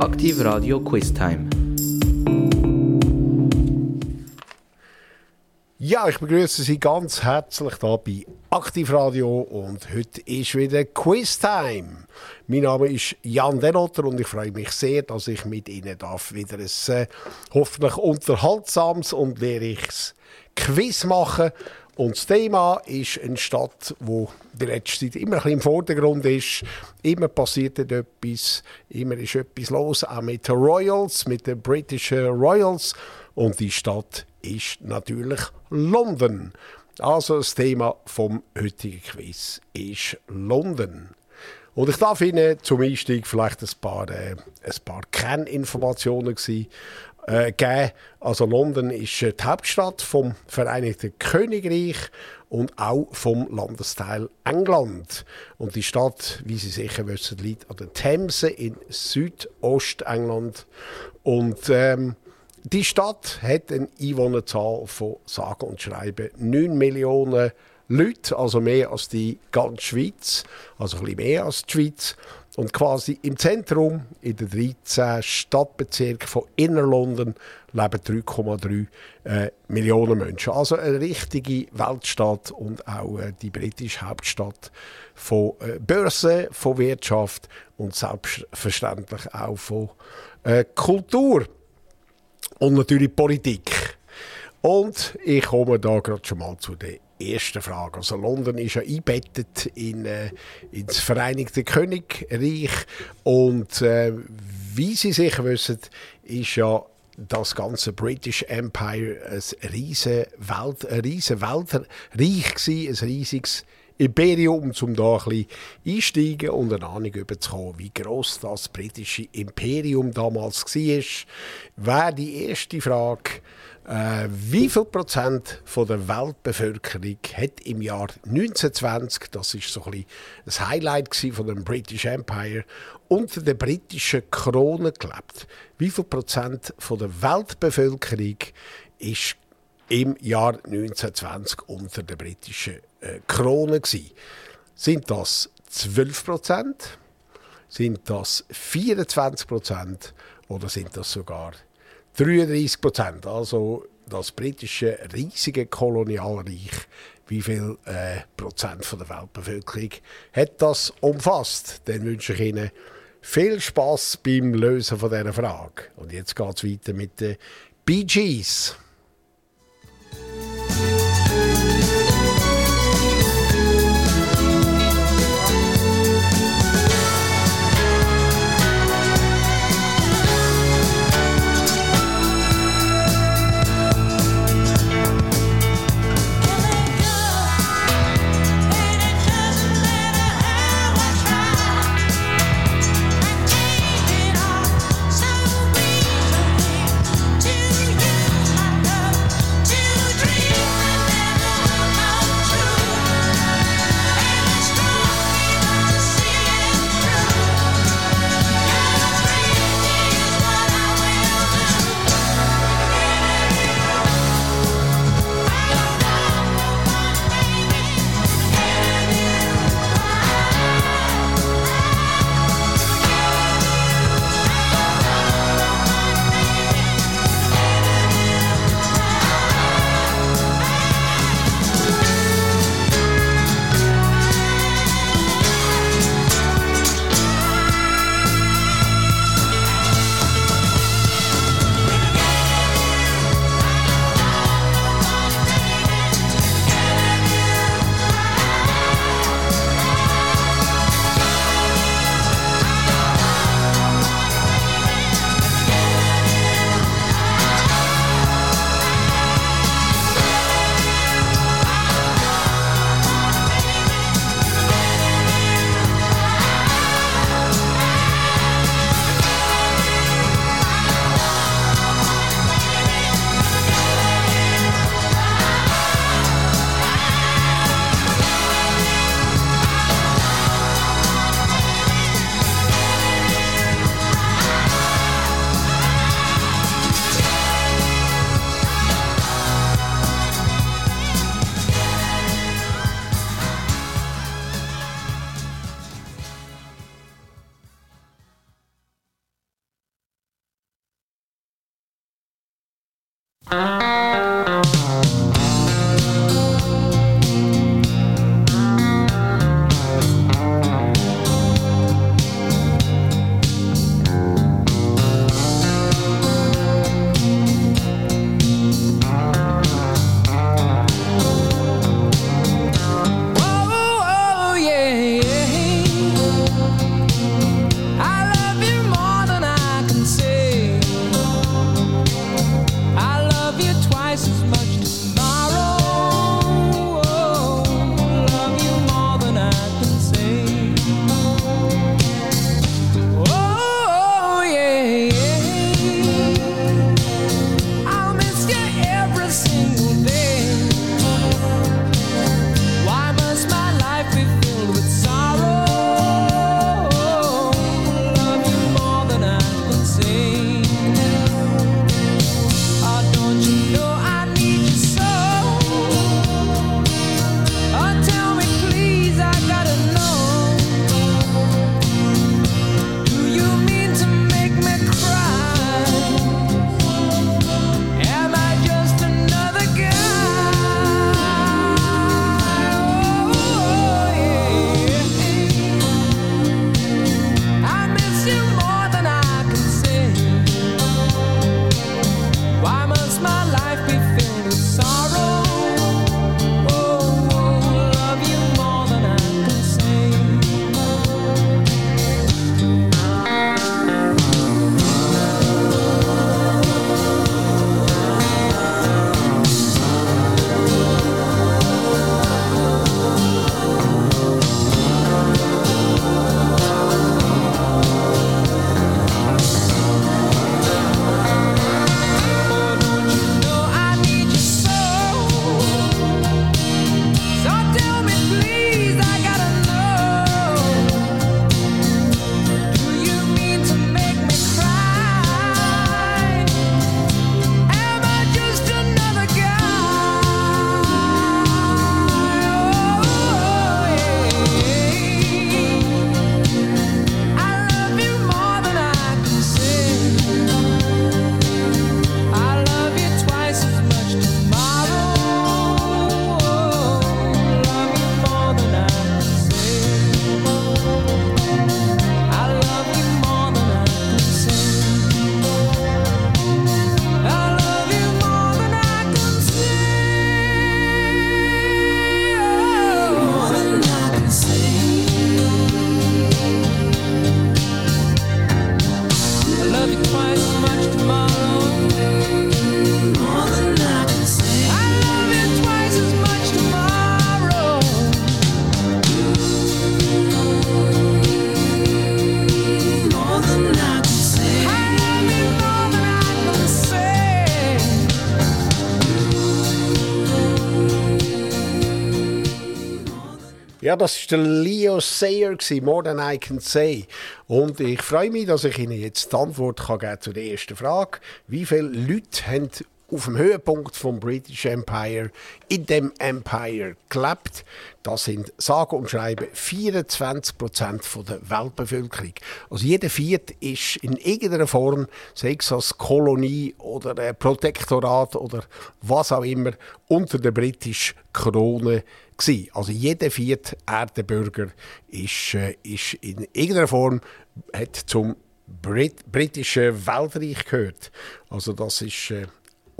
Aktiv Radio Quiz Time. Ja, ich begrüße Sie ganz herzlich hier bei Aktiv Radio und heute ist wieder Quiz Time. Mein Name ist Jan Denotter und ich freue mich sehr, dass ich mit Ihnen darf wieder ein äh, hoffentlich unterhaltsames und lehrreiches Quiz machen und das Thema ist eine Stadt, wo die letzte Zeit immer ein bisschen im Vordergrund ist. Immer passiert etwas, immer ist etwas los, auch mit den Royals, mit den British Royals. Und die Stadt ist natürlich London. Also das Thema vom heutigen Quiz ist London. Und ich darf Ihnen zum Einstieg vielleicht ein paar, äh, ein paar Kerninformationen äh, geben. Also London ist äh, die Hauptstadt vom Vereinigten Königreich und auch vom Landesteil England. Und die Stadt, wie Sie sicher wissen, liegt an der Themse in Südostengland. Und ähm, die Stadt hat eine Einwohnerzahl von sagen und schreiben 9 Millionen Leute, also mehr als die ganze Schweiz, also ein bisschen mehr als die Schweiz. Und quasi im Zentrum, in den 13 Stadtbezirken von Innerlondon, leben 3,3 äh, Millionen Menschen. Also eine richtige Weltstadt und auch äh, die britische Hauptstadt von äh, Börse, von Wirtschaft und selbstverständlich auch von äh, Kultur. Und natürlich Politik. Und ich komme da gerade schon mal zu den erste Frage. Also London ist ja eingebettet in, äh, ins Vereinigte Königreich und äh, wie Sie sicher wissen, ist ja das ganze British Empire ein riesen Welt, ein Weltreich gewesen, ein riesiges Imperium, um da ein bisschen einsteigen und eine Ahnung überzukommen, wie groß das britische Imperium damals war. Wäre die erste Frage, äh, wie viel Prozent von der Weltbevölkerung hat im Jahr 1920, das ist so ein das Highlight von dem British Empire, unter der britischen Krone gelebt? Wie viel Prozent von der Weltbevölkerung ist im Jahr 1920 unter der britischen äh, Krone gewesen? Sind das 12 Prozent? Sind das 24 Prozent? Oder sind das sogar 33 Prozent. Also das britische riesige Kolonialreich. Wie viel äh, Prozent von der Weltbevölkerung hat das umfasst? Dann wünsche ich Ihnen viel Spaß beim Lösen von dieser Frage. Und jetzt geht es weiter mit den Bee Gees. Das war der Leo Sayer, More Than I Can Say. Und ich freue mich, dass ich Ihnen jetzt die Antwort kann geben zu der ersten Frage. Wie viele Leute haben auf dem Höhepunkt vom British Empire in dem Empire gelebt. Das sind sage und schreibe 24 Prozent der Weltbevölkerung. Also jeder Viert ist in irgendeiner Form, sei es als Kolonie oder ein Protektorat oder was auch immer, unter der britischen Krone gewesen. Also jeder vierte Erdenbürger ist, äh, ist in irgendeiner Form hat zum Brit britischen Weltreich gehört. Also das ist äh,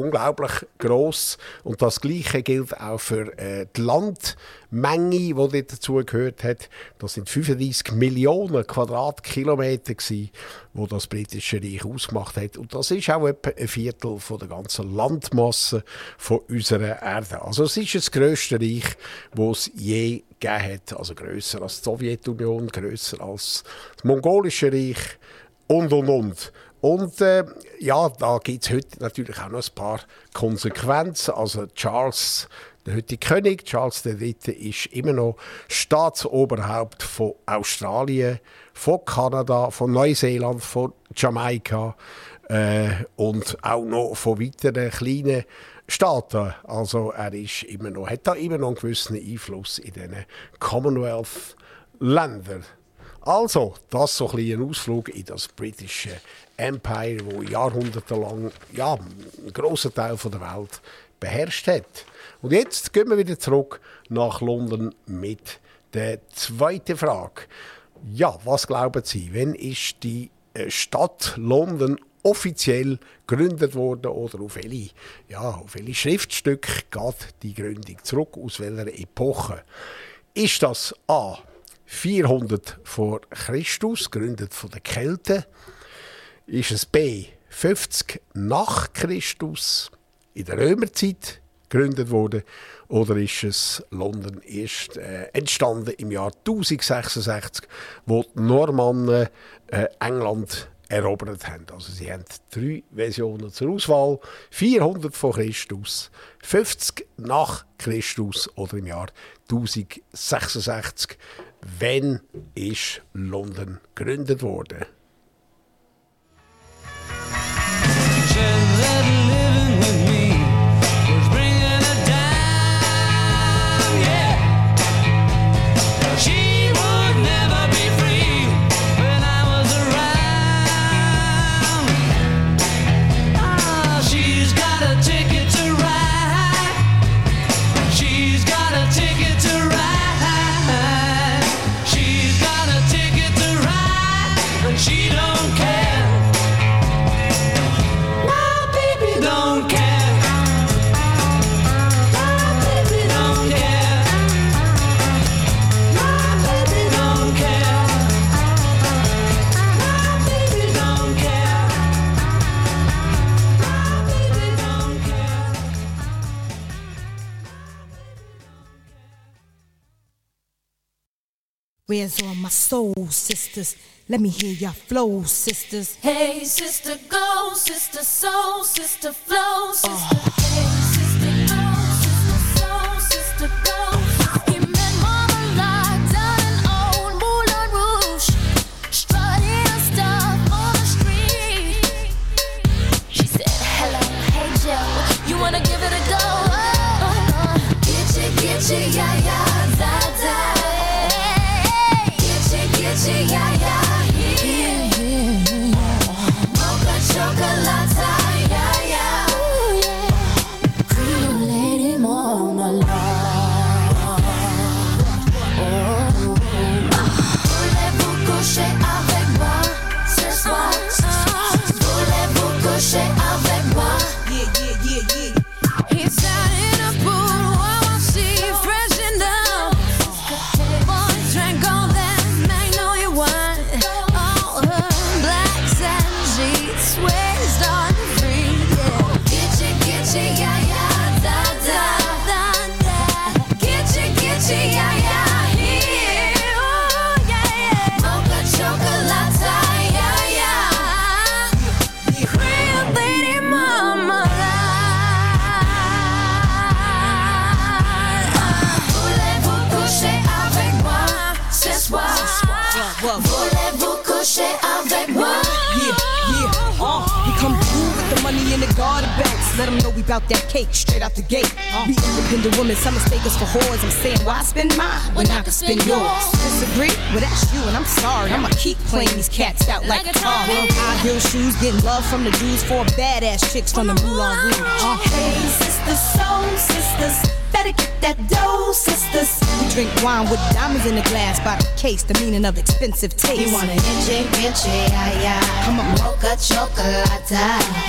unglaublich groß und das Gleiche gilt auch für äh, die Landmenge, die dazu gehört hat. Das sind 35 Millionen Quadratkilometer gewesen, wo das britische Reich ausgemacht hat und das ist auch etwa ein Viertel von der ganzen Landmasse von unserer Erde. Also es ist das größte Reich, wo es je gegeben hat, also größer als die Sowjetunion, größer als das mongolische Reich und und und. Und äh, ja, da gibt es heute natürlich auch noch ein paar Konsequenzen. Also Charles, der heutige König, Charles III., ist immer noch Staatsoberhaupt von Australien, von Kanada, von Neuseeland, von Jamaika äh, und auch noch von weiteren kleinen Staaten. Also er ist immer noch, hat da immer noch einen gewissen Einfluss in diesen Commonwealth-Ländern. Also, das so ein, ein Ausflug in das britische Empire, wo jahrhundertelang ja, einen grossen Teil der Welt beherrscht hat. Und jetzt gehen wir wieder zurück nach London mit der zweiten Frage. Ja, was glauben Sie? Wann ist die äh, Stadt London offiziell gegründet worden oder auf welche, ja, auf welche Schriftstücke geht die Gründung zurück, aus welcher Epoche? Ist das A. 400 vor Christus, gegründet von den Kelten? Ist es B. 50 nach Christus, in der Römerzeit gegründet worden? Oder ist es London erst äh, entstanden im Jahr 1066, wo die Normannen äh, England erobert haben. Also sie haben drei Versionen zur Auswahl. 400 vor Christus, 50 nach Christus oder im Jahr 1066. Wann ist London gegründet worden? Where's all my soul sisters? Let me hear your flow, sisters. Hey, sister, go, sister, soul, sister, flow, sister. Oh. Hey, sister, go, sister, soul, sister, go. He met Mama locked down in old Moulin Rouge, strutting her stuff on the street. She said, hello, hey, Joe, you wanna give it a go? Oh, get you, get you, yeah, yeah, getting love from the dudes, for badass chicks from the Moulin Rouge. Uh. Hey, sisters, soul sisters. Better get that dough, sisters. We drink wine with diamonds in the glass by the case, the meaning of expensive taste. You want an inche, inche, ay, ay. Come on, mocha chocolate.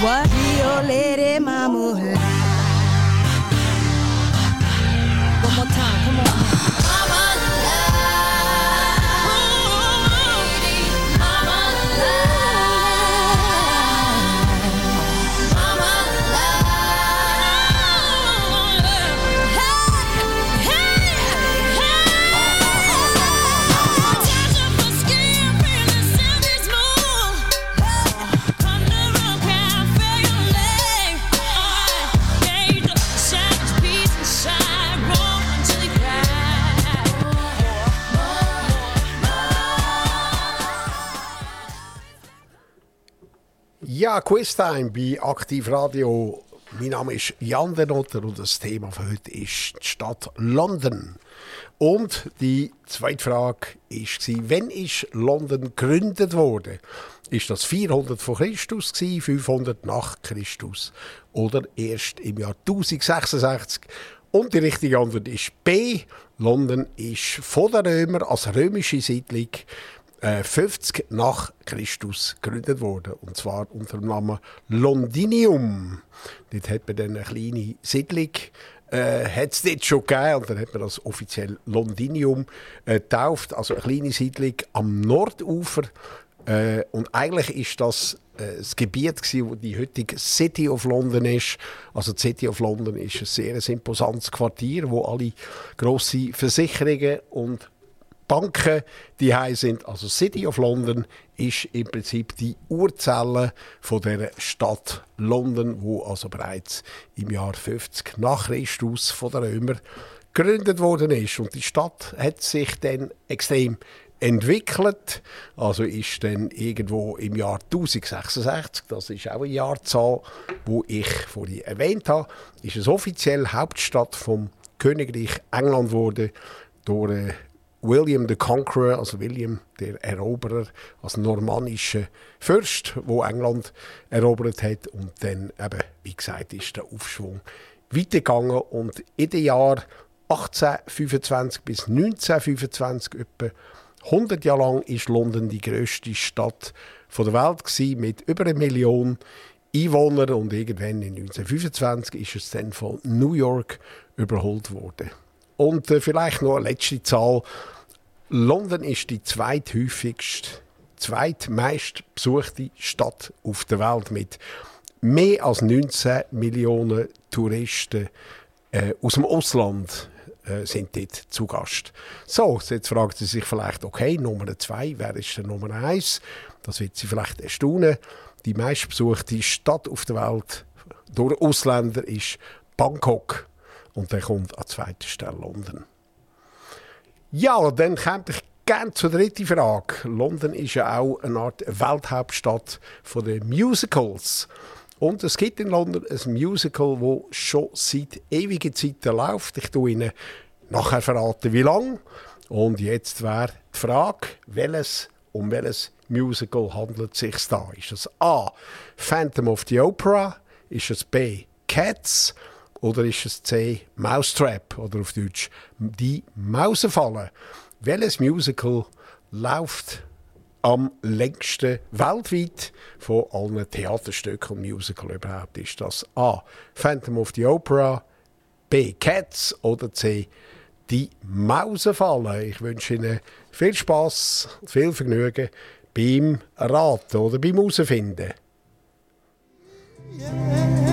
What? Rio Lady Mama. Ja, Quiztime bei Aktiv Radio Mein Name ist Jan Denotter und das Thema für heute ist die Stadt London. Und die zweite Frage war, wann ist London gegründet worden? Ist das 400 vor Christus, 500 nach Christus oder erst im Jahr 1066? Und die richtige Antwort ist B. London ist von den Römern als römische Siedlung äh, 50 nach Christus gegründet worden. Und zwar unter dem Namen Londinium. Dort hat man dann eine kleine Siedlung äh, hat es dort schon gegeben und dann hat man das offiziell Londinium äh, getauft, also eine kleine Siedlung am Nordufer. Äh, und eigentlich ist das äh, das Gebiet, gewesen, wo die heutige City of London ist. Also die City of London ist ein sehr imposantes Quartier, wo alle grosse Versicherungen und Banken die sind. Also City of London ist im Prinzip die Urzelle von der Stadt London, wo also bereits im Jahr 50 nach Christus von den Römern gegründet worden ist. Und die Stadt hat sich dann extrem entwickelt. Also ist dann irgendwo im Jahr 1066, das ist auch eine Jahrzahl, wo ich vorhin erwähnt habe, ist es offiziell Hauptstadt vom Königreich England geworden durch äh, William the Conqueror, also William der Eroberer, als normannischer Fürst, wo England erobert hat. Und dann eben, wie gesagt, ist der Aufschwung weitergegangen. Und in den Jahren 1825 bis 1925 etwa 100 Jahre lang ist London die größte Stadt der Welt gewesen, mit über einer Million Einwohnern. Und irgendwann in 1925 ist es dann von New York überholt worden. Und äh, vielleicht noch eine letzte Zahl. London ist die zweithäufigste, zweitmeist besuchte Stadt auf der Welt mit mehr als 19 Millionen Touristen äh, aus dem Ausland äh, sind dort zu Gast. So, jetzt fragt Sie sich vielleicht, okay, Nummer zwei, wer ist der Nummer eins? Das wird Sie vielleicht erstaunen. Die meistbesuchte Stadt auf der Welt durch Ausländer ist Bangkok. Und dann kommt an zweiter Stelle London. Ja, dann kommt ich gerne zur dritten Frage. London ist ja auch eine Art Welthauptstadt der Musicals. Und es gibt in London ein Musical, das schon seit ewigen Zeiten läuft. Ich tue Ihnen nachher verraten, wie lang. Und jetzt wäre die Frage, welches, um welches Musical handelt es sich da? Ist es A. Phantom of the Opera? Ist es B. Cats? Oder ist es C. Mousetrap? Oder auf Deutsch Die Mausenfalle? Welches Musical läuft am längsten weltweit von allen Theaterstücken und Musicals überhaupt? Ist das A. Phantom of the Opera? B. Cats? Oder C die Mausenfalle. Ich wünsche Ihnen viel Spaß, viel Vergnügen beim Raten oder beim Herausfinden. Yeah,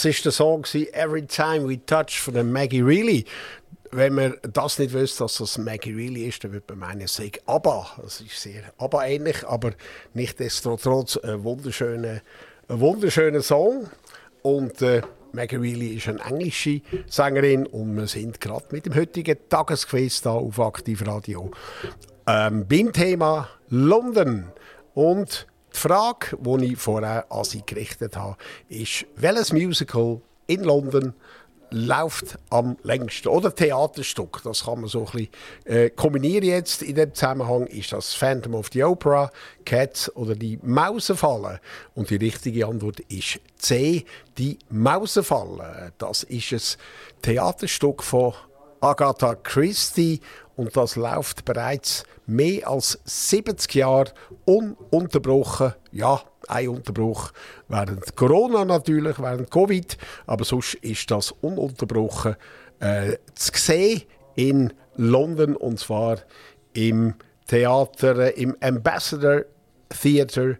Das ist der Song Every Time We Touch von Maggie Reilly. Wenn man das nicht wüsste, dass das Maggie Reilly ist, dann würde man meinen, es sei ABBA. Das ist sehr ABBA-ähnlich, aber nichtsdestotrotz ein wunderschöner, ein wunderschöner Song. Und äh, Maggie Reilly ist eine englische Sängerin und wir sind gerade mit dem heutigen Tagesquiz hier auf Aktiv Radio ähm, beim Thema London. Und die Frage, die ich vorher an Sie gerichtet habe, ist, welches Musical in London läuft am längsten? Oder Theaterstück, das kann man so ein bisschen äh, kombinieren jetzt in dem Zusammenhang. Ist das Phantom of the Opera, Cats oder die Mausenfalle? Und die richtige Antwort ist C, die Mausenfalle. Das ist ein Theaterstück von Agatha Christie und das läuft bereits mehr als 70 Jahre ununterbrochen. Ja, ein Unterbruch während Corona natürlich, während Covid, aber sonst ist das ununterbrochen äh, zu sehen in London und zwar im Theater, äh, im Ambassador Theatre.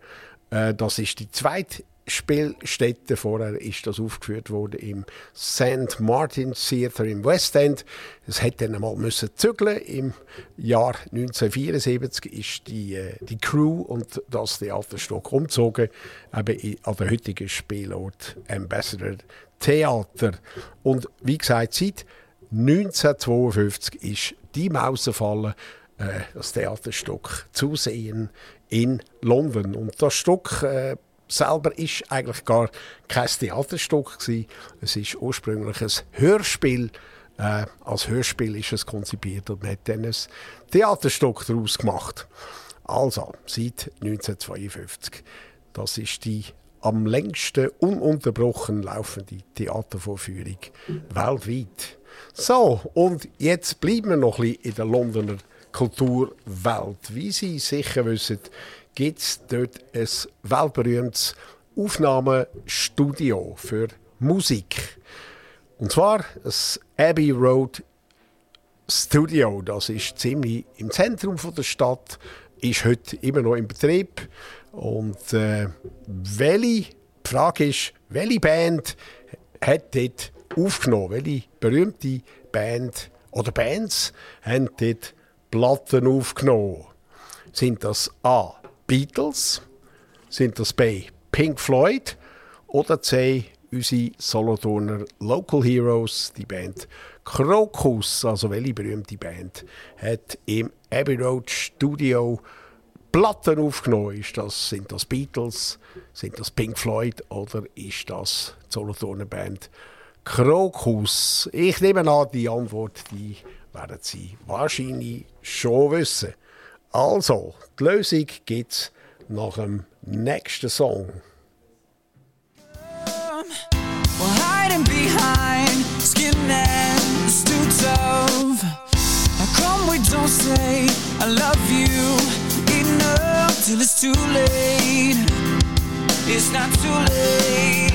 Äh, das ist die zweite Spielstätte. Vorher ist das aufgeführt worden im St. Martin's Theatre im West End. Es hätte dann einmal müssen zügeln. Im Jahr 1974 ist die, äh, die Crew und das Theaterstück umgezogen, eben an den heutigen Spielort Ambassador Theater. Und wie gesagt, seit 1952 ist die Mausenfalle äh, das Theaterstück zu sehen in London. Und das Stück äh, selber ist eigentlich gar kein Theaterstück gewesen. Es ist ursprünglich ein Hörspiel. Äh, als Hörspiel ist es konzipiert und man hat dann ein Theaterstück daraus gemacht. Also, seit 1952. Das ist die am längsten ununterbrochen laufende Theatervorführung weltweit. So, und jetzt bleiben wir noch ein bisschen in der Londoner Kulturwelt. Wie Sie sicher wissen, gibt es dort ein weltberühmtes Aufnahmestudio für Musik. Und zwar das Abbey Road Studio. Das ist ziemlich im Zentrum der Stadt, ist heute immer noch in Betrieb. Und äh, welche, die Frage ist, welche Band hat dort aufgenommen? Welche berühmte Band oder Bands haben dort Platten aufgenommen? Sind das A. Beatles? Sind das B. Pink Floyd? Oder C. Unsere Solothurner Local Heroes, die Band Krokus, also welche berühmte Band, hat im Abbey Road Studio Platten aufgenommen. Ist das, sind das Beatles, sind das Pink Floyd oder ist das die Solothurner Band Krokus? Ich nehme an, die Antwort die werden Sie wahrscheinlich schon wissen. Also, die Lösung gibt es nach dem nächsten Song. It's not too late.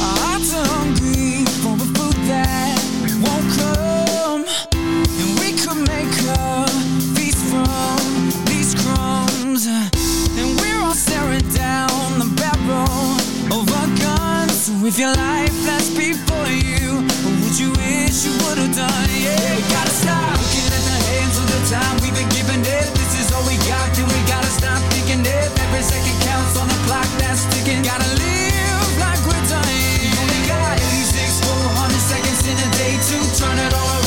Our hearts are hungry for a food that if your life lasts before you, what would you wish you would have done? Yeah, we gotta stop looking at the hands of the time we've been given it. This is all we got, then we gotta stop thinking it. Every second counts on the clock that's ticking. Gotta live like we're dying. You only got 86, 400 seconds in a day to turn it all around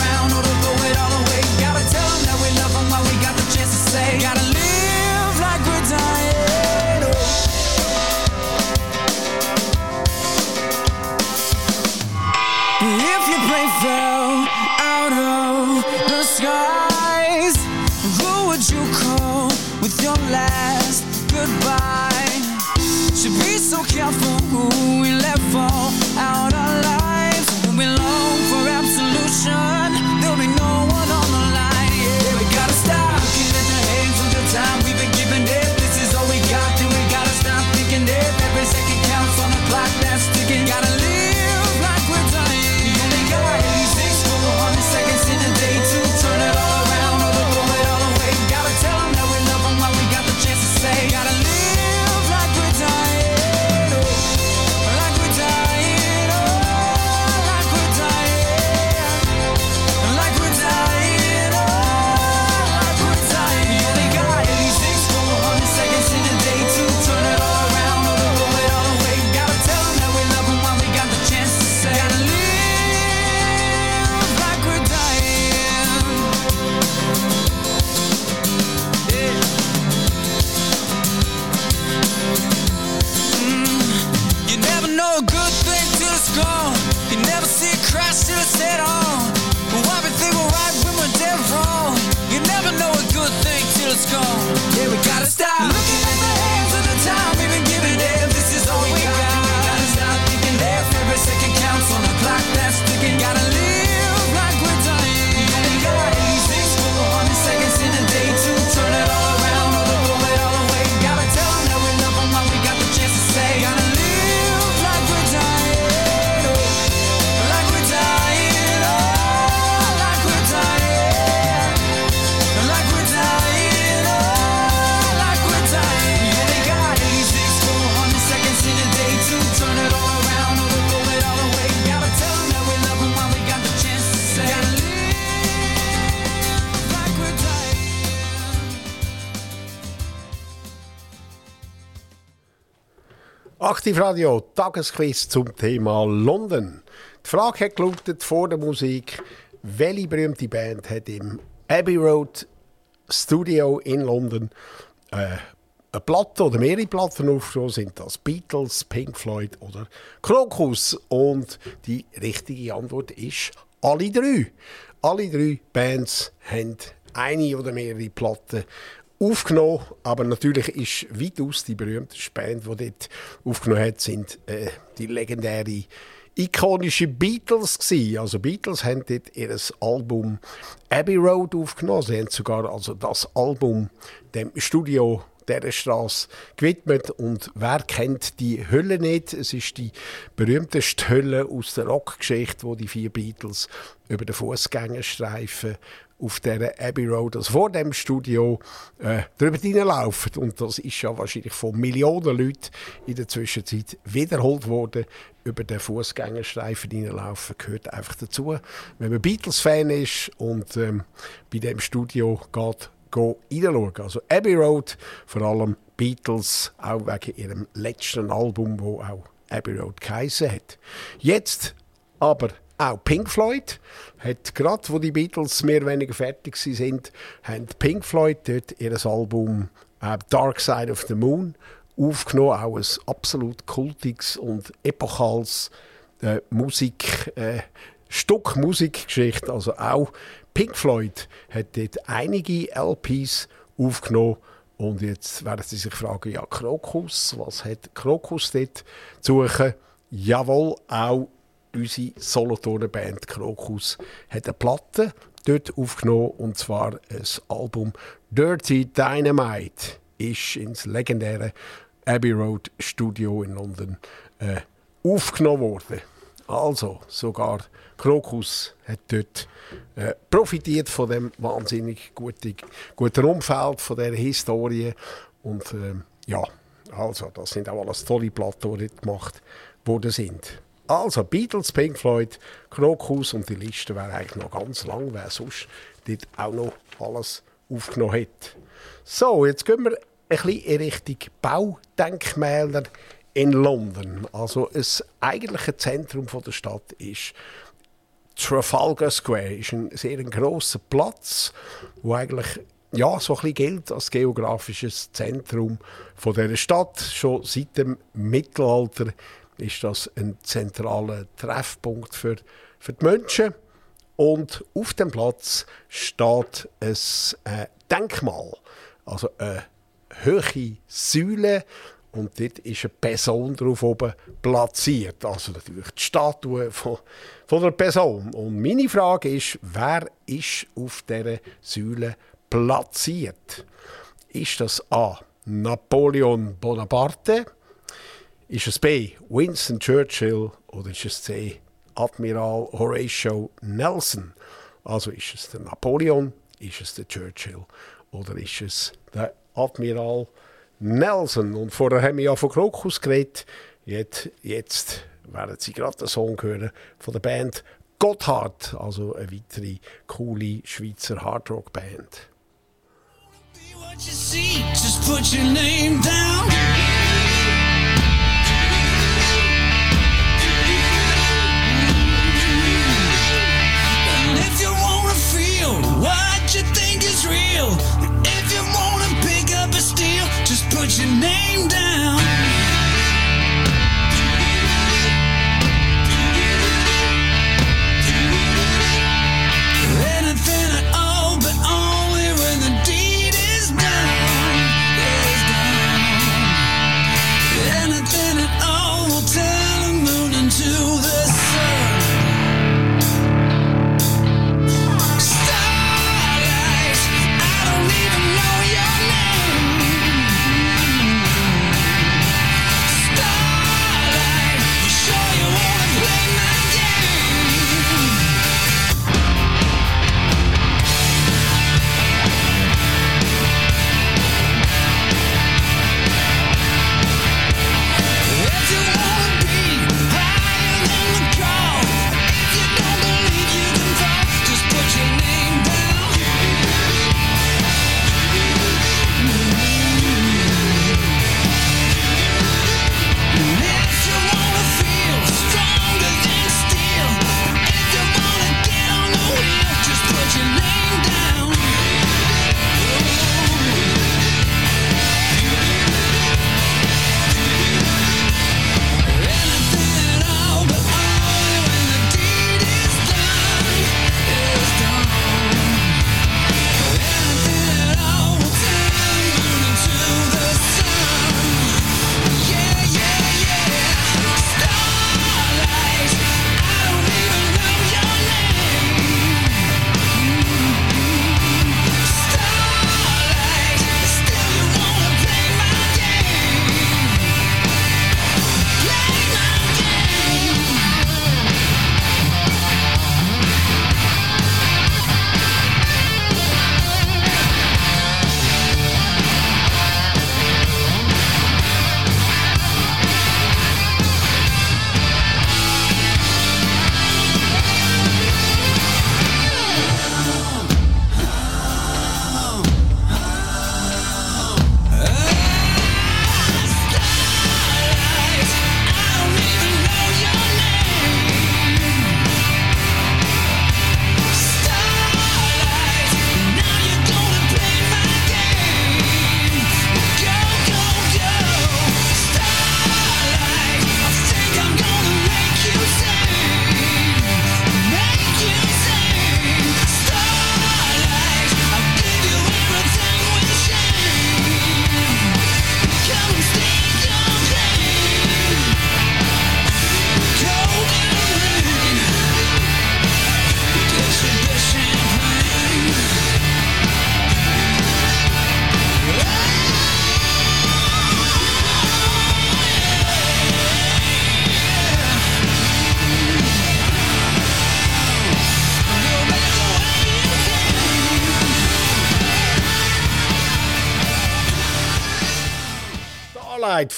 Aktivradio, Tagesquiz zum Thema London. Die Frage hat gelautet vor der Musik, welche berühmte Band hat im Abbey Road Studio in London äh, eine Platte oder mehrere Platten aufgenommen? Sind das Beatles, Pink Floyd oder Krokus? Und die richtige Antwort ist alle drei. Alle drei Bands haben eine oder mehrere Platten aufgenommen, aber natürlich ist weitaus die berühmteste Band, die dort aufgenommen hat, sind äh, die legendäre ikonische Beatles gewesen. Also Beatles haben dort ihr Album Abbey Road aufgenommen. Sie haben sogar also das Album dem Studio dieser Straße gewidmet. Und wer kennt die Hölle nicht? Es ist die berühmteste Hölle aus der Rockgeschichte, wo die vier Beatles über den Fußgängerstreifen auf der Abbey Road, also vor dem Studio, äh, drüber hineinlaufen. Und das ist ja wahrscheinlich von Millionen Leuten in der Zwischenzeit wiederholt worden. Über den Fußgängerstreifen hineinlaufen gehört einfach dazu. Wenn man Beatles-Fan ist und ähm, bei dem Studio geht, reinschauen. Also Abbey Road, vor allem Beatles, auch wegen ihrem letzten Album, wo auch Abbey Road geheißen hat. Jetzt aber auch Pink Floyd hat gerade, wo die Beatles mehr oder weniger fertig sind, haben Pink Floyd dort ihr Album äh, Dark Side of the Moon aufgenommen, auch ein absolut kultiges und epochales äh, Musik, äh, Stück Musikgeschichte. Also auch Pink Floyd hat dort einige LPs aufgenommen. Und jetzt werden Sie sich fragen, ja, Krokus, was hat Krokus dort zu suchen? Jawohl, auch unsere Solothurner-Band Krokus hat eine Platte dort aufgenommen, und zwar ein Album Dirty Dynamite ist ins legendäre Abbey Road Studio in London äh, aufgenommen worden. Also, sogar Krokus hat dort äh, profitiert von dem wahnsinnig guten, guten Umfeld, von der Historie. Und äh, ja, also, das sind auch alles tolle Platten, die dort gemacht worden sind. Also, Beatles, Pink Floyd, Krokus und die Liste wäre eigentlich noch ganz lang, wer sonst dort auch noch alles aufgenommen hat. So, jetzt gehen wir ein bisschen in Richtung Baudenkmäler in London. Also, das eigentliche Zentrum der Stadt ist Trafalgar Square. ist ein sehr grosser Platz, wo eigentlich ja, so ein bisschen gilt als geografisches Zentrum der Stadt. Schon seit dem Mittelalter ist das ein zentraler Treffpunkt für, für die Menschen. Und auf dem Platz steht ein äh, Denkmal, also eine hohe Säule. Und dort ist eine Person drauf oben platziert. Also natürlich die Statue von, von der Person. Und meine Frage ist, wer ist auf dieser Säule platziert? Ist das A. Napoleon Bonaparte? Ist es B. Winston Churchill oder ist es C. Admiral Horatio Nelson? Also ist es der Napoleon, ist es der Churchill oder ist es der Admiral Nelson? Und vorher haben wir ja von Krokus geredet. Jetzt, jetzt werden Sie gerade den Song hören von der Band Gotthard, also eine weitere coole Schweizer Hardrock-Band. What you see, just put your name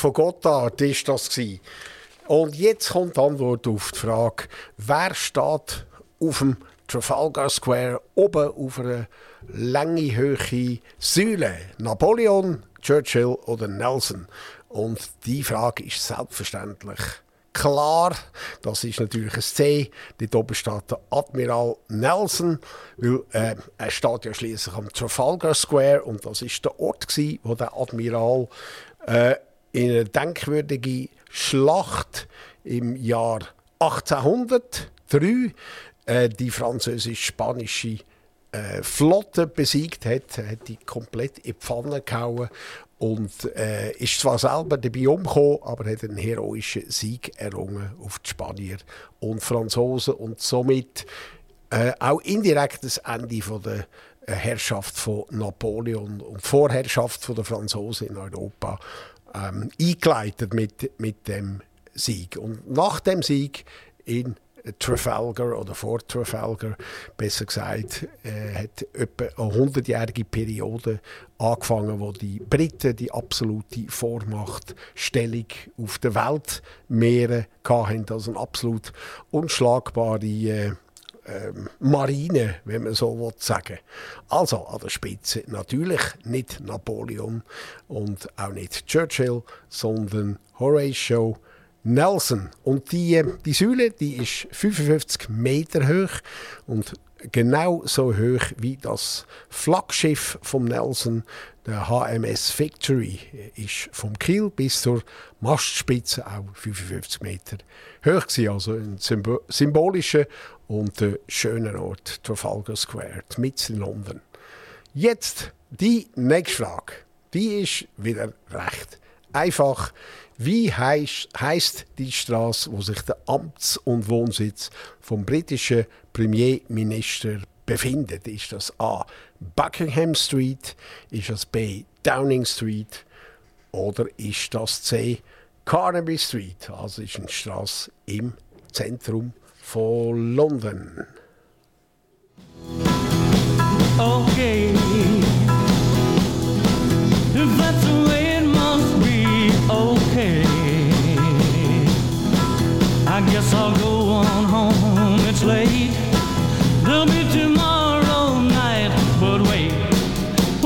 von Gotthard ist das gsi. Und jetzt kommt die Antwort auf die Frage, wer steht auf dem Trafalgar Square oben auf einer lange hohe Säule? Napoleon, Churchill oder Nelson? Und die Frage ist selbstverständlich klar. Das ist natürlich ein C. Dort oben steht der Admiral Nelson, weil äh, er steht ja schließlich am Trafalgar Square und das ist der Ort gsi, wo der Admiral äh, in einer denkwürdigen Schlacht im Jahr 1803 äh, die französisch-spanische äh, Flotte besiegt hat, hat die komplett in die Pfanne gehauen und äh, ist zwar selber dabei umgekommen, aber hat einen heroischen Sieg errungen auf die Spanier und Franzosen und somit äh, auch indirekt das Ende von der äh, Herrschaft von Napoleon und Vorherrschaft von der Franzosen in Europa ähm, eingeleitet mit, mit dem Sieg. Und nach dem Sieg in Trafalgar oder vor Trafalgar, besser gesagt, äh, hat etwa eine hundertjährige Periode angefangen, wo die Briten die absolute Vormachtstellung auf der Weltmeere hatten, also eine absolut unschlagbare äh, ähm, Marine, wenn man so will sagen. Also an der Spitze natürlich nicht Napoleon und auch nicht Churchill, sondern Horatio Nelson. Und die, die Säule die ist 55 Meter hoch und genau so hoch wie das Flaggschiff vom Nelson, der HMS Victory, ist vom Kiel bis zur Mastspitze auch 55 Meter hoch. Also ein symbo symbolischer und äh, schöner Ort, Trafalgar Square, mitten in London. Jetzt die nächste Frage. Die ist wieder recht einfach. Wie heisst die Straße, wo sich der Amts- und Wohnsitz vom britischen Premierminister befindet? Ist das A. Buckingham Street? Ist das B. Downing Street? Oder ist das C. Carnaby Street? Also ist eine Straße im Zentrum von London. okay. That's the way it must be, okay. I guess I'll go on home. It's late.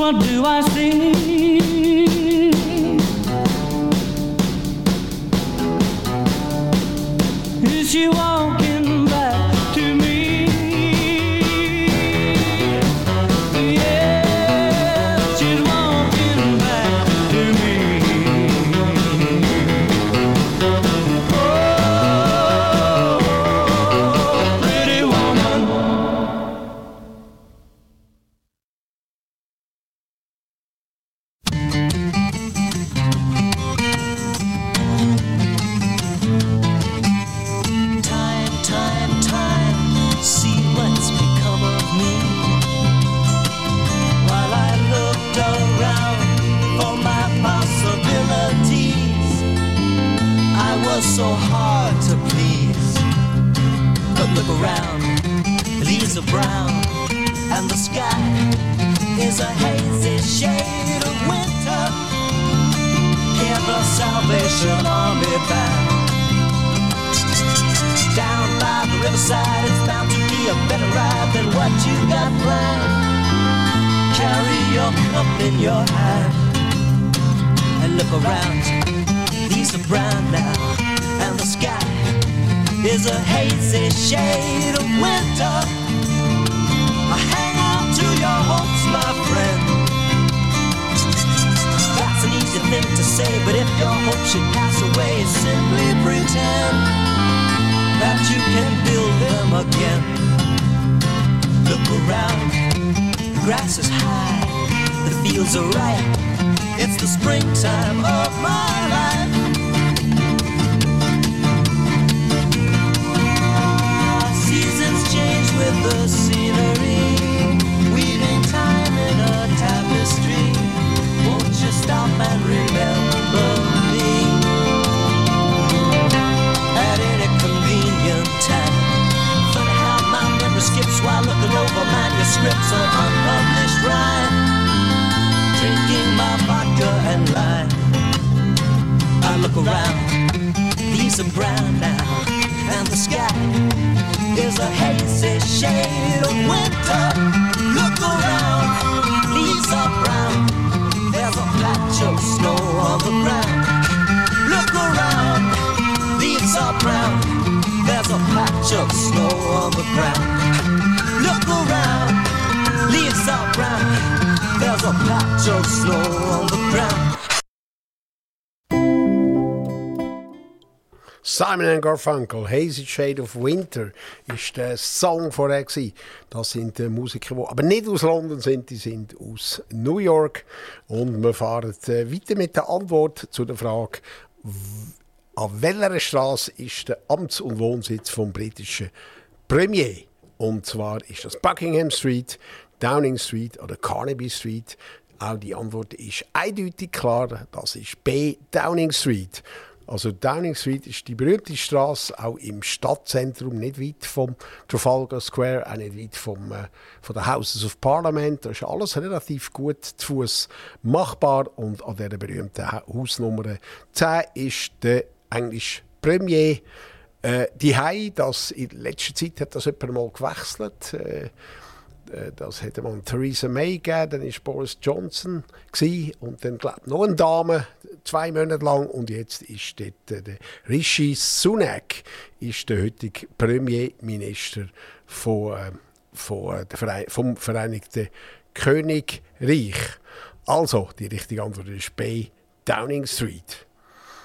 What do I see? Leaves and the sky is a hazy shade of winter. Hear the Salvation Army band. Down by the riverside, it's bound to be a better ride than what you got planned. Carry your cup in your hand and look around. Leaves are brown now, and the sky is a hazy shade of winter. Hang on to your hopes, my friend. That's an easy thing to say, but if your hope should pass away, simply pretend that you can build them again. Look around, the grass is high, the fields are ripe. It's the springtime of my life. Seasons change with the scenery, stop and remember me at any convenient time. Funny how my memory skips while looking over manuscripts of unpublished rhyme, drinking my vodka and lime. I look around, these are brown now, and the sky is a hazy shade of winter. Look around. Ground. Look around, leaves are brown. There's a patch of snow on the ground. Look around, leaves are brown. There's a patch of snow on the ground. Simon and Garfunkel, Hazy Shade of Winter, ist der Song vorher gewesen. Das sind äh, Musiker, die aber nicht aus London sind, die sind aus New York. Und wir fahren äh, weiter mit der Antwort zu der Frage, an welcher Straße ist der Amts- und Wohnsitz vom britischen Premier? Und zwar ist das Buckingham Street, Downing Street oder Carnaby Street. Auch die Antwort ist eindeutig klar, das ist B, Downing Street. Also Downing Street ist die berühmte Straße, auch im Stadtzentrum, nicht weit vom Trafalgar Square, auch nicht weit vom, äh, von den Houses of Parliament. Da ist alles relativ gut zu Fuß machbar und an dieser berühmten Ha- Hausnummer 10 ist der englische Premier. Äh, die Hai, das in letzter Zeit hat das jemand mal gewechselt. Äh, äh, das hätte man Theresa May gegeben, dann war Boris Johnson und dann glaub, noch eine Dame, zwei Monate lang und jetzt ist dort der Rishi Sunak, ist der heutige Premierminister von, äh, von, Verei vom Vereinigten Königreich. Also, die richtige Antwort ist B, Downing Street.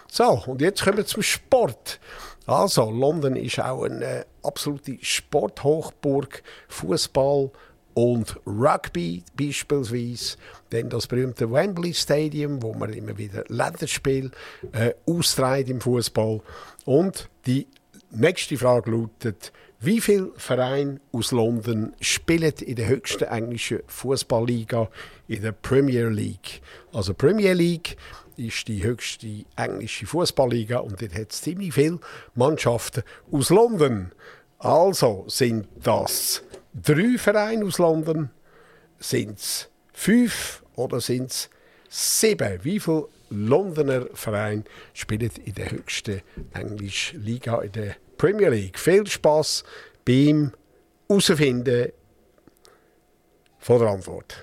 So, und jetzt kommen wir zum Sport. Also, London ist auch eine absolute Sporthochburg, Fußball und Rugby beispielsweise. Dann das berühmte Wembley Stadium, wo man immer wieder Länderspiel äh, austreibt im Fußball. Und die nächste Frage lautet: Wie viele Vereine aus London spielen in der höchsten englischen Fußballliga, in der Premier League? Also Premier League ist die höchste englische Fußballliga und dort hat es ziemlich viele Mannschaften aus London. Also sind das drei Vereine aus London, sind es fünf oder sind es sieben? Wie viele Londoner Vereine spielen in der höchsten englischen Liga, in der Premier League? Viel Spaß beim Herausfinden von der Antwort.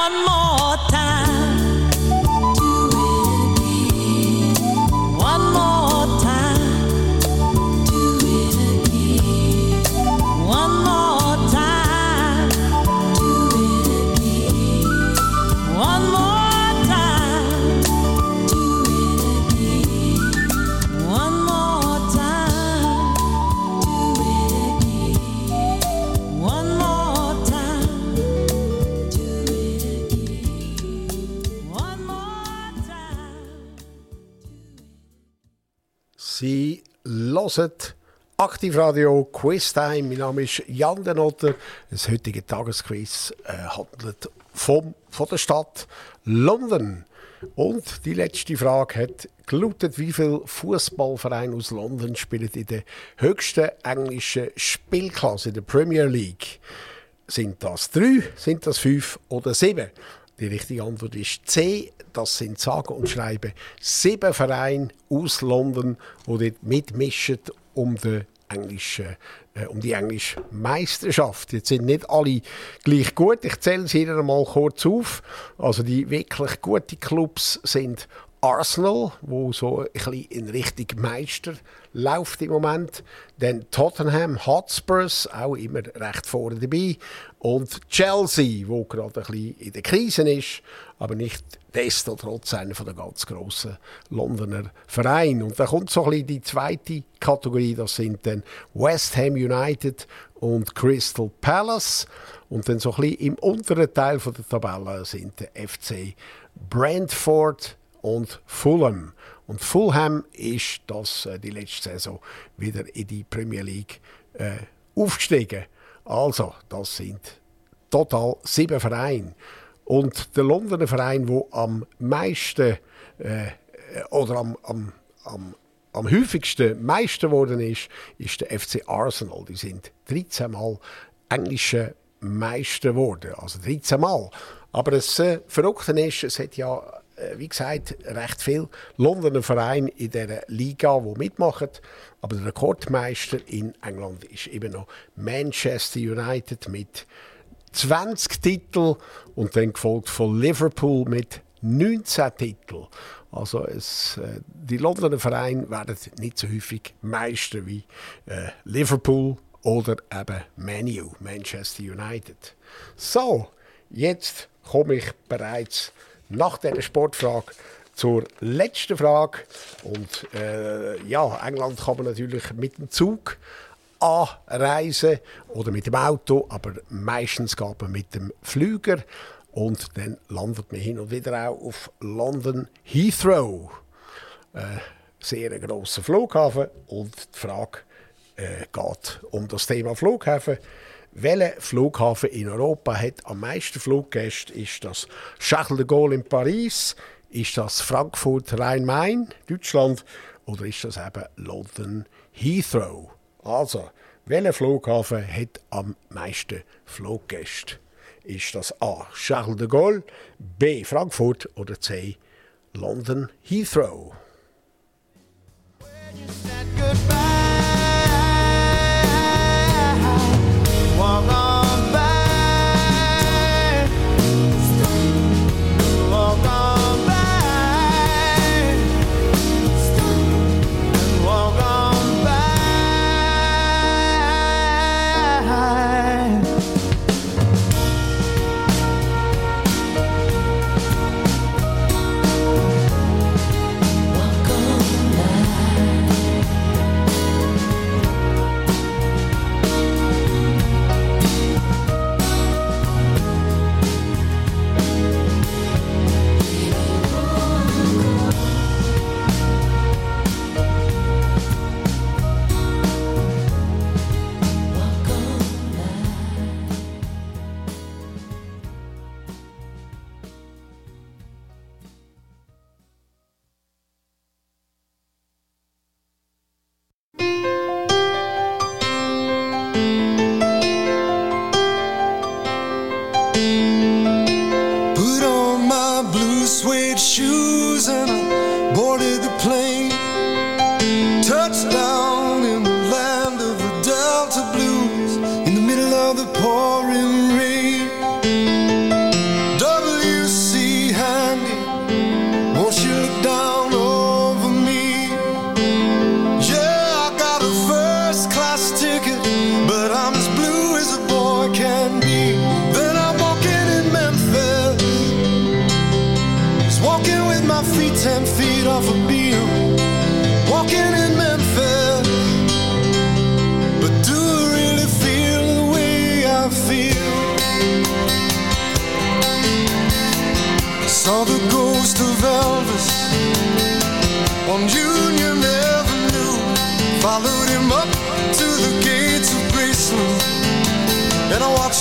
One more Sie hören Aktivradio Quiztime. Mein Name ist Jan Denotter. Das heutige Tagesquiz äh, handelt vom, von der Stadt London. Und die letzte Frage hat gelautet, wie viele Fußballvereine aus London spielen in der höchsten englischen Spielklasse, in der Premier League. Sind das drei, sind das fünf oder sieben? Die richtige Antwort ist C. Das sind sage und schreiben sieben Vereine aus London, die dort mitmischen um den englischen, äh, um die englische Meisterschaft. Jetzt sind nicht alle gleich gut. Ich zähle sie Ihnen mal kurz auf. Also die wirklich guten Clubs sind Arsenal, wo so ein bisschen in Richtung Meister läuft im Moment. Dann Tottenham Hotspurs, auch immer recht vorne dabei. Und Chelsea, wo gerade ein bisschen in der Krise ist, aber nicht desto trotz einer der ganz grossen Londoner Vereine. Und da kommt so ein bisschen die zweite Kategorie, das sind dann West Ham United und Crystal Palace. Und dann so ein bisschen im unteren Teil der Tabelle sind der FC Brentford und Fulham. Und Fulham ist das äh, die letzte Saison wieder in die Premier League äh, aufgestiegen. Also, das sind total sieben Vereine. Und der Londoner Verein, der am meisten äh, oder am, am, am, am häufigsten Meister geworden ist, ist der FC Arsenal. Die sind 13 Mal englische Meister geworden. Also 13 Mal. Aber das äh, Verrückte ist, es hat ja wie gesagt, recht viele Londoner Vereine in dieser Liga, die mitmachen. Aber der Rekordmeister in England ist eben noch Manchester United mit 20 Titeln und dann gefolgt von Liverpool mit 19 Titeln. Also es, äh, die Londoner Vereine werden nicht so häufig Meister wie äh, Liverpool oder eben Manu, Manchester United. So, jetzt komme ich bereits nach dieser Sportfrage zur letzten Frage. Und äh, ja, England kann man natürlich mit dem Zug anreisen oder mit dem Auto, aber meistens geht man mit dem Flüger und dann landet man hin und wieder auch auf London Heathrow. Äh, sehr grosser Flughafen und die Frage äh, geht um das Thema Flughafen. Welcher Flughafen in Europa hat am meisten Fluggäste? Ist das Charles de Gaulle in Paris? Ist das Frankfurt Rhein-Main, Deutschland? Oder ist das eben London Heathrow? Also, welcher Flughafen hat am meisten Fluggäste? Ist das A. Charles de Gaulle, B. Frankfurt oder C. London Heathrow?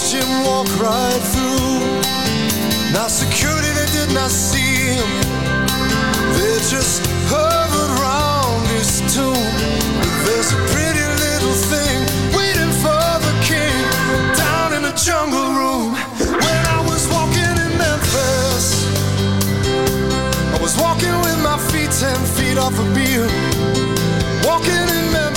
watch him walk right through. Now security, they did not see him. They just hovered around his tomb. But there's a pretty little thing waiting for the king down in the jungle room. When I was walking in Memphis, I was walking with my feet ten feet off a beam. Walking in Memphis.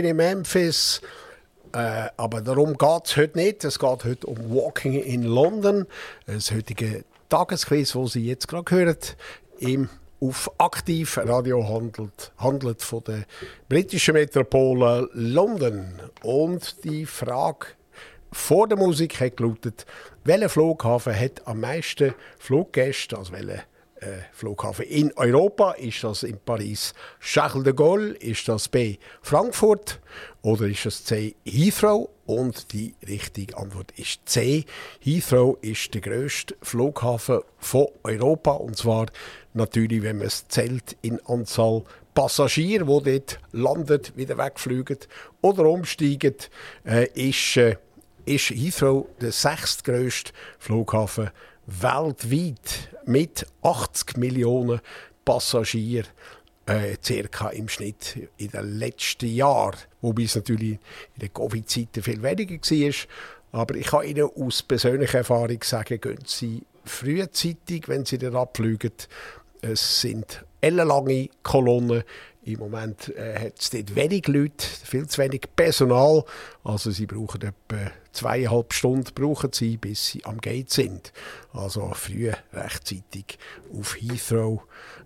Walking in Memphis. Äh, aber darum geht es heute nicht. Es geht heute um Walking in London. Das heutige Tagesquiz, wo Sie jetzt gerade hören, im auf aktiv Radio handelt, handelt von der britischen Metropole London. Und die Frage vor der Musik hat gelautet, welcher Flughafen hat am meisten Fluggäste, also welcher Flughafen in Europa? Ist das in Paris Charles de Gaulle? Ist das B Frankfurt? Oder ist das C Heathrow? Und die richtige Antwort ist C. Heathrow ist der grösste Flughafen von Europa. Und zwar natürlich, wenn man es zählt in Anzahl Passagiere, die dort landet, wieder wegfliegen oder umsteigen, äh, ist, äh, ist Heathrow der sechstgrößte Flughafen weltweit mit 80 Millionen Passagieren äh, circa im Schnitt in den letzten Jahren. Wobei es natürlich in der Covid-Zeit viel weniger war. Aber ich kann Ihnen aus persönlicher Erfahrung sagen, gehen Sie frühzeitig, wenn Sie dann abfliegen. Es sind ellenlange Kolonnen. Im Moment äh, hat es dort wenig Leute, viel zu wenig Personal. Also sie brauchen etwa zweieinhalb Stunden, brauchen sie, bis sie am Gate sind. Also früh, rechtzeitig auf Heathrow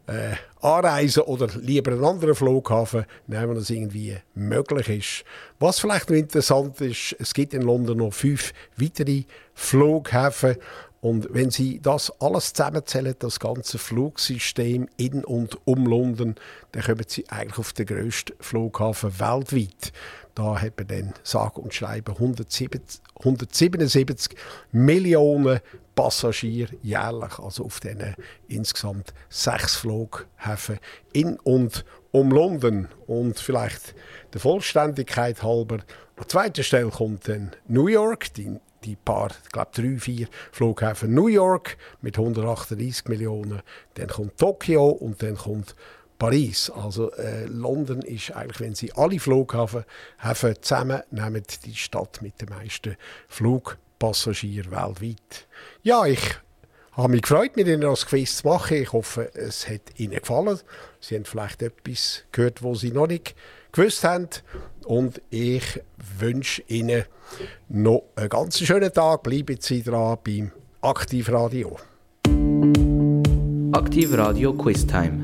äh, anreisen oder lieber einen anderen Flughafen nehmen, wenn das irgendwie möglich ist. Was vielleicht noch interessant ist, es gibt in London noch fünf weitere Flughäfen und wenn Sie das alles zusammenzählen, das ganze Flugsystem in und um London, dann kommen Sie eigentlich auf den grössten Flughafen weltweit. Da hat man dann sage und schreibe 177, 177 Millionen Passagiere jährlich, also auf diesen insgesamt sechs Flughäfen in und um London. Und vielleicht der Vollständigkeit halber, an zweiter Stelle kommt dann New York, die die paar, ich glaube drei, vier Flughäfen New York mit 138 Millionen. Dann kommt Tokio und dann kommt Paris. Also äh, London ist eigentlich, wenn Sie alle Flughäfen Häfen zusammen nehmen, die Stadt mit den meisten Flugpassagieren weltweit. Ja, ich habe mich gefreut, mit Ihnen das Quiz zu machen. Ich hoffe, es hat Ihnen gefallen. Sie haben vielleicht etwas gehört, was Sie noch nicht gewusst haben. Und ich wünsche Ihnen noch einen ganz schönen Tag. Bleiben Sie dran beim Aktivradio. Aktiv Radio Quiz Time.